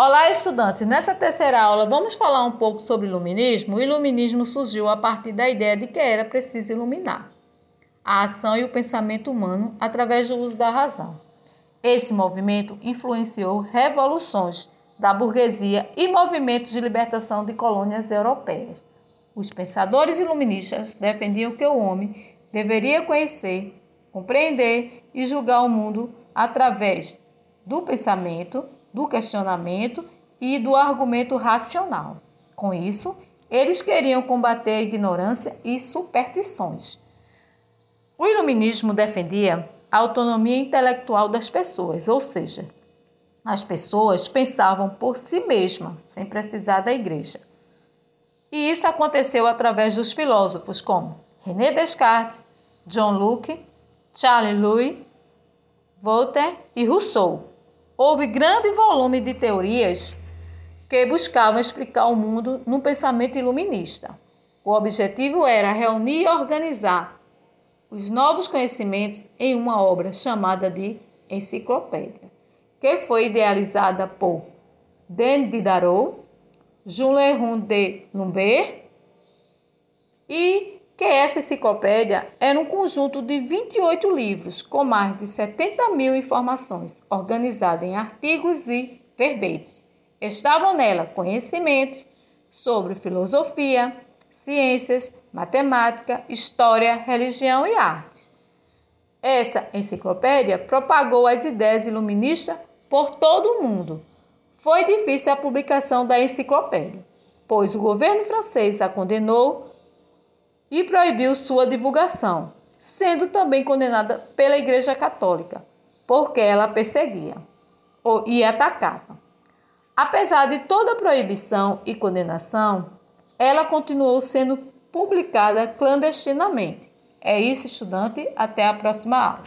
Olá, estudantes! Nessa terceira aula vamos falar um pouco sobre iluminismo. O iluminismo surgiu a partir da ideia de que era preciso iluminar a ação e o pensamento humano através do uso da razão. Esse movimento influenciou revoluções da burguesia e movimentos de libertação de colônias europeias. Os pensadores iluministas defendiam que o homem deveria conhecer, compreender e julgar o mundo através do pensamento do questionamento e do argumento racional. Com isso, eles queriam combater a ignorância e superstições. O iluminismo defendia a autonomia intelectual das pessoas, ou seja, as pessoas pensavam por si mesmas, sem precisar da igreja. E isso aconteceu através dos filósofos como René Descartes, John Locke, Charles Louis, Voltaire e Rousseau houve grande volume de teorias que buscavam explicar o mundo num pensamento iluminista. O objetivo era reunir e organizar os novos conhecimentos em uma obra chamada de Enciclopédia, que foi idealizada por Denis Diderot, Jules de Lumbert e que essa enciclopédia era um conjunto de 28 livros com mais de 70 mil informações, organizada em artigos e verbetes. Estavam nela conhecimentos sobre filosofia, ciências, matemática, história, religião e arte. Essa enciclopédia propagou as ideias iluministas por todo o mundo. Foi difícil a publicação da enciclopédia, pois o governo francês a condenou e proibiu sua divulgação, sendo também condenada pela Igreja Católica, porque ela perseguia e atacava. Apesar de toda a proibição e condenação, ela continuou sendo publicada clandestinamente. É isso, estudante. Até a próxima aula.